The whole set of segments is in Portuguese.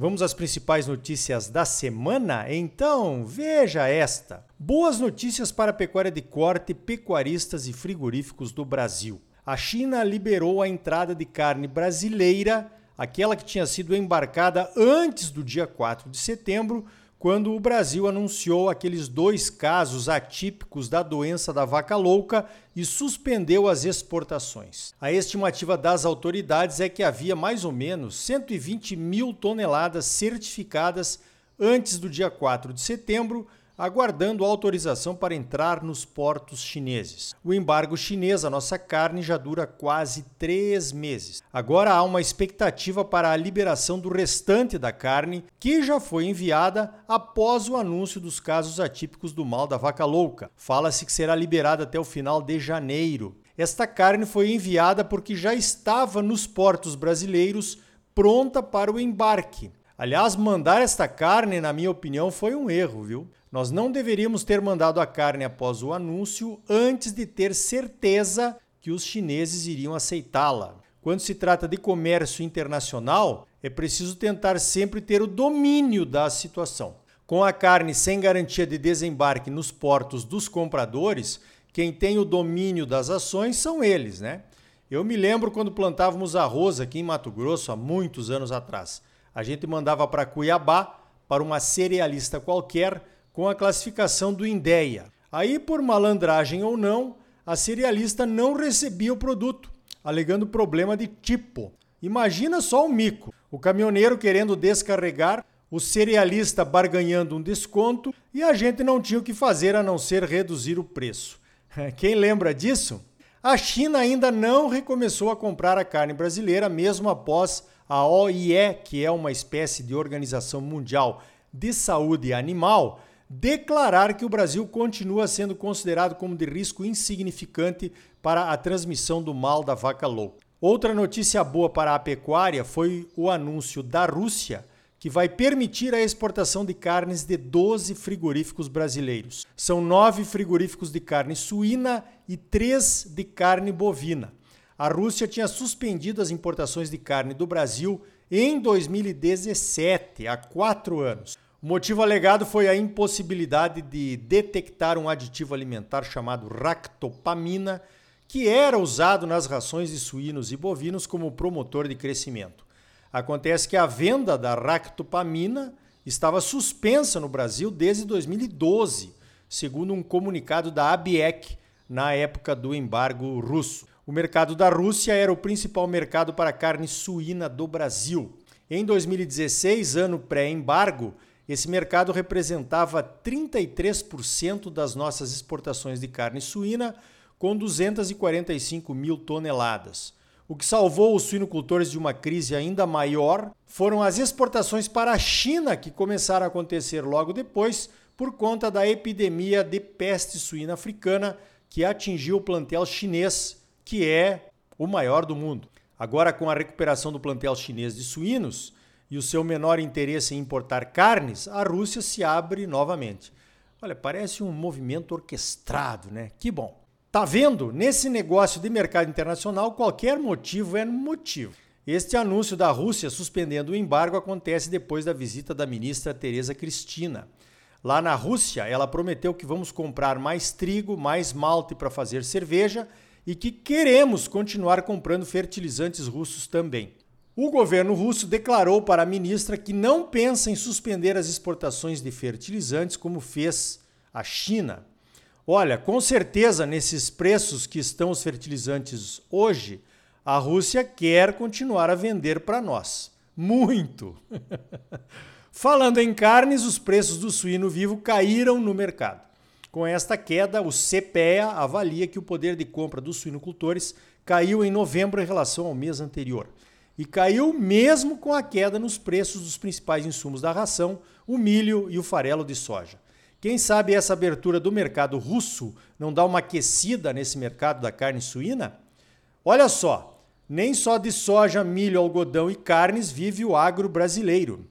Vamos às principais notícias da semana? Então, veja esta. Boas notícias para a pecuária de corte, pecuaristas e frigoríficos do Brasil. A China liberou a entrada de carne brasileira, aquela que tinha sido embarcada antes do dia 4 de setembro, quando o Brasil anunciou aqueles dois casos atípicos da doença da vaca louca e suspendeu as exportações. A estimativa das autoridades é que havia mais ou menos 120 mil toneladas certificadas antes do dia 4 de setembro, aguardando autorização para entrar nos portos chineses. O embargo chinês à nossa carne já dura quase três meses. Agora há uma expectativa para a liberação do restante da carne, que já foi enviada após o anúncio dos casos atípicos do mal da vaca louca. Fala-se que será liberada até o final de janeiro. Esta carne foi enviada porque já estava nos portos brasileiros pronta para o embarque. Aliás, mandar esta carne, na minha opinião, foi um erro, viu? Nós não deveríamos ter mandado a carne após o anúncio antes de ter certeza que os chineses iriam aceitá-la. Quando se trata de comércio internacional, é preciso tentar sempre ter o domínio da situação. Com a carne sem garantia de desembarque nos portos dos compradores, quem tem o domínio das ações são eles, né? Eu me lembro quando plantávamos arroz aqui em Mato Grosso há muitos anos atrás. A gente mandava para Cuiabá, para uma cerealista qualquer, com a classificação do INDEA. Aí, por malandragem ou não, a cerealista não recebia o produto, alegando problema de tipo. Imagina só o mico: o caminhoneiro querendo descarregar, o cerealista barganhando um desconto e a gente não tinha o que fazer a não ser reduzir o preço. Quem lembra disso? A China ainda não recomeçou a comprar a carne brasileira, mesmo após a OIE, que é uma espécie de Organização Mundial de Saúde Animal, declarar que o Brasil continua sendo considerado como de risco insignificante para a transmissão do mal da vaca louca. Outra notícia boa para a pecuária foi o anúncio da Rússia que vai permitir a exportação de carnes de 12 frigoríficos brasileiros. São nove frigoríficos de carne suína e três de carne bovina. A Rússia tinha suspendido as importações de carne do Brasil em 2017, há quatro anos. O motivo alegado foi a impossibilidade de detectar um aditivo alimentar chamado ractopamina, que era usado nas rações de suínos e bovinos como promotor de crescimento. Acontece que a venda da ractopamina estava suspensa no Brasil desde 2012, segundo um comunicado da ABEC, na época do embargo russo. O mercado da Rússia era o principal mercado para carne suína do Brasil. Em 2016, ano pré-embargo, esse mercado representava 33% das nossas exportações de carne suína, com 245 mil toneladas. O que salvou os suinocultores de uma crise ainda maior foram as exportações para a China, que começaram a acontecer logo depois por conta da epidemia de peste suína africana que atingiu o plantel chinês, que é o maior do mundo. Agora, com a recuperação do plantel chinês de suínos, e o seu menor interesse em importar carnes, a Rússia se abre novamente. Olha, parece um movimento orquestrado, né? Que bom. Tá vendo? Nesse negócio de mercado internacional, qualquer motivo é motivo. Este anúncio da Rússia suspendendo o embargo acontece depois da visita da ministra Tereza Cristina. Lá na Rússia, ela prometeu que vamos comprar mais trigo, mais malte para fazer cerveja e que queremos continuar comprando fertilizantes russos também. O governo russo declarou para a ministra que não pensa em suspender as exportações de fertilizantes como fez a China. Olha, com certeza, nesses preços que estão os fertilizantes hoje, a Rússia quer continuar a vender para nós. Muito! Falando em carnes, os preços do suíno vivo caíram no mercado. Com esta queda, o CPEA avalia que o poder de compra dos suinocultores caiu em novembro em relação ao mês anterior e caiu mesmo com a queda nos preços dos principais insumos da ração, o milho e o farelo de soja. Quem sabe essa abertura do mercado russo não dá uma aquecida nesse mercado da carne suína? Olha só, nem só de soja, milho, algodão e carnes vive o agro brasileiro.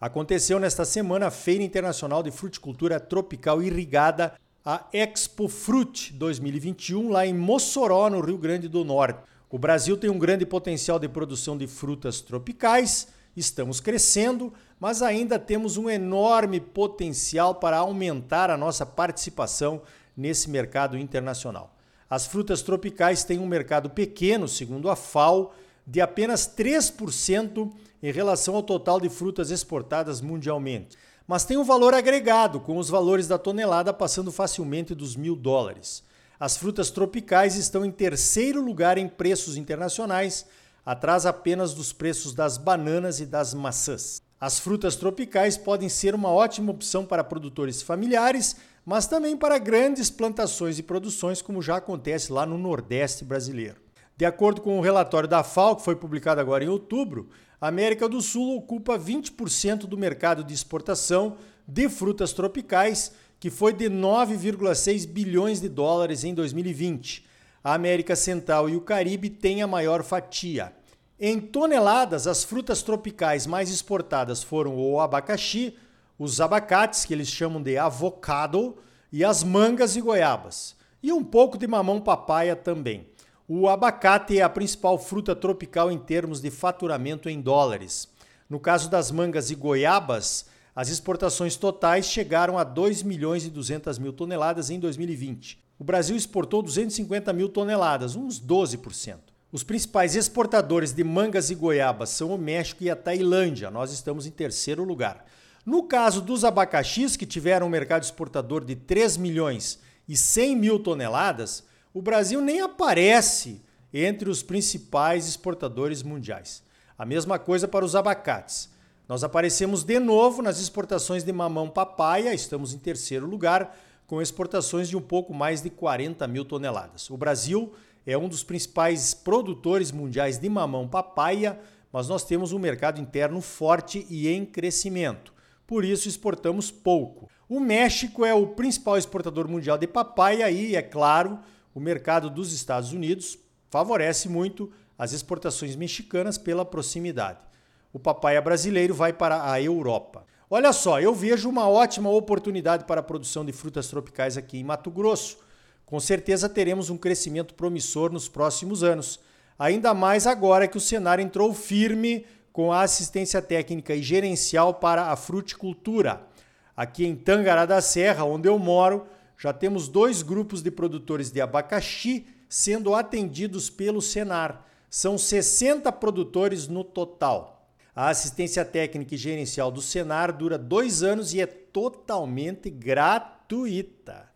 Aconteceu nesta semana a Feira Internacional de Fruticultura Tropical Irrigada, a Expo Fruit 2021, lá em Mossoró, no Rio Grande do Norte. O Brasil tem um grande potencial de produção de frutas tropicais, estamos crescendo, mas ainda temos um enorme potencial para aumentar a nossa participação nesse mercado internacional. As frutas tropicais têm um mercado pequeno, segundo a FAO, de apenas 3% em relação ao total de frutas exportadas mundialmente. Mas tem um valor agregado, com os valores da tonelada passando facilmente dos mil dólares. As frutas tropicais estão em terceiro lugar em preços internacionais, atrás apenas dos preços das bananas e das maçãs. As frutas tropicais podem ser uma ótima opção para produtores familiares, mas também para grandes plantações e produções, como já acontece lá no Nordeste brasileiro. De acordo com o relatório da FAO, que foi publicado agora em outubro, a América do Sul ocupa 20% do mercado de exportação de frutas tropicais, que foi de 9,6 bilhões de dólares em 2020. A América Central e o Caribe têm a maior fatia. Em toneladas, as frutas tropicais mais exportadas foram o abacaxi, os abacates, que eles chamam de avocado, e as mangas e goiabas. E um pouco de mamão papaya também. O abacate é a principal fruta tropical em termos de faturamento em dólares. No caso das mangas e goiabas, as exportações totais chegaram a 2 milhões e 200 mil toneladas em 2020. O Brasil exportou 250 mil toneladas, uns 12%. Os principais exportadores de mangas e goiabas são o México e a Tailândia. Nós estamos em terceiro lugar. No caso dos abacaxis, que tiveram um mercado exportador de 3 milhões e 100 mil toneladas, o Brasil nem aparece entre os principais exportadores mundiais. A mesma coisa para os abacates. Nós aparecemos de novo nas exportações de mamão papaya, estamos em terceiro lugar, com exportações de um pouco mais de 40 mil toneladas. O Brasil é um dos principais produtores mundiais de mamão papaya, mas nós temos um mercado interno forte e em crescimento. Por isso exportamos pouco. O México é o principal exportador mundial de papaya e, é claro, o mercado dos Estados Unidos favorece muito as exportações mexicanas pela proximidade. O papaya brasileiro vai para a Europa. Olha só, eu vejo uma ótima oportunidade para a produção de frutas tropicais aqui em Mato Grosso com certeza teremos um crescimento promissor nos próximos anos, ainda mais agora que o Senar entrou firme com a assistência técnica e gerencial para a fruticultura. Aqui em Tangará da Serra, onde eu moro, já temos dois grupos de produtores de abacaxi sendo atendidos pelo Senar. São 60 produtores no total. A assistência técnica e gerencial do Senar dura dois anos e é totalmente gratuita.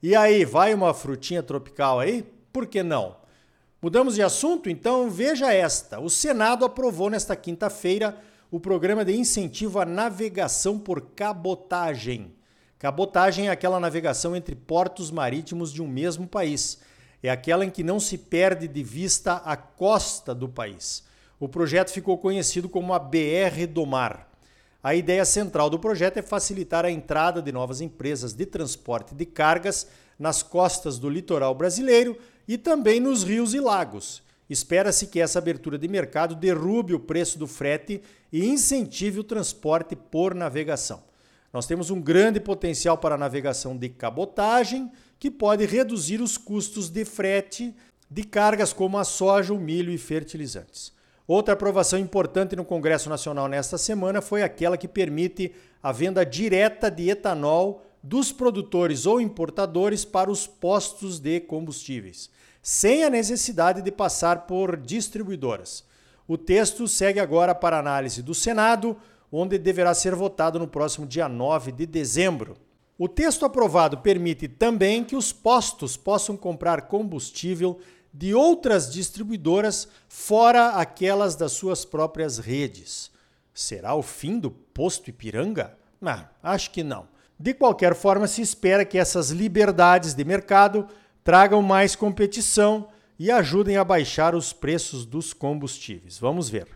E aí, vai uma frutinha tropical aí? Por que não? Mudamos de assunto? Então veja esta. O Senado aprovou nesta quinta-feira o programa de incentivo à navegação por cabotagem. Cabotagem é aquela navegação entre portos marítimos de um mesmo país. É aquela em que não se perde de vista a costa do país. O projeto ficou conhecido como a BR do Mar. A ideia central do projeto é facilitar a entrada de novas empresas de transporte de cargas nas costas do litoral brasileiro e também nos rios e lagos. Espera-se que essa abertura de mercado derrube o preço do frete e incentive o transporte por navegação. Nós temos um grande potencial para a navegação de cabotagem, que pode reduzir os custos de frete de cargas como a soja, o milho e fertilizantes. Outra aprovação importante no Congresso Nacional nesta semana foi aquela que permite a venda direta de etanol dos produtores ou importadores para os postos de combustíveis, sem a necessidade de passar por distribuidoras. O texto segue agora para análise do Senado, onde deverá ser votado no próximo dia 9 de dezembro. O texto aprovado permite também que os postos possam comprar combustível de outras distribuidoras fora aquelas das suas próprias redes. Será o fim do posto Ipiranga? Ah, acho que não. De qualquer forma, se espera que essas liberdades de mercado tragam mais competição e ajudem a baixar os preços dos combustíveis. Vamos ver.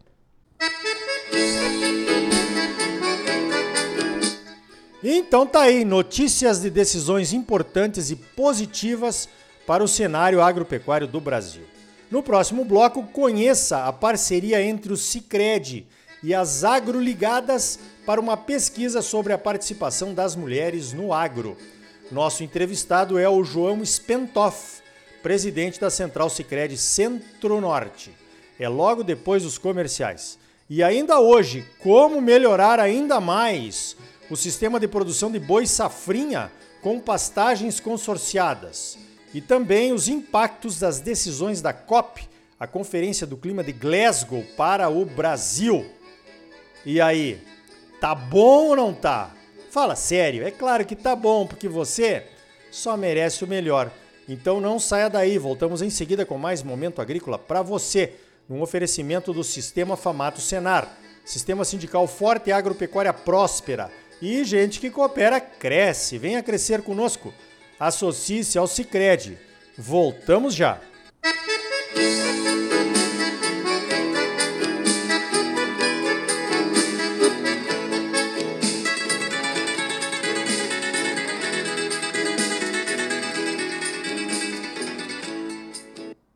Então tá aí, notícias de decisões importantes e positivas para o cenário agropecuário do Brasil. No próximo bloco, conheça a parceria entre o Cicred e as agroligadas para uma pesquisa sobre a participação das mulheres no agro. Nosso entrevistado é o João Spentoff, presidente da Central Cicred Centro-Norte. É logo depois dos comerciais. E ainda hoje, como melhorar ainda mais o sistema de produção de boi safrinha com pastagens consorciadas e também os impactos das decisões da COP, a Conferência do Clima de Glasgow, para o Brasil. E aí, tá bom ou não tá? Fala sério, é claro que tá bom, porque você só merece o melhor. Então não saia daí, voltamos em seguida com mais momento agrícola para você, num oferecimento do Sistema Famato Senar, Sistema Sindical Forte e Agropecuária Próspera. E gente que coopera cresce. Venha crescer conosco. Associe-se ao Cicred. Voltamos já.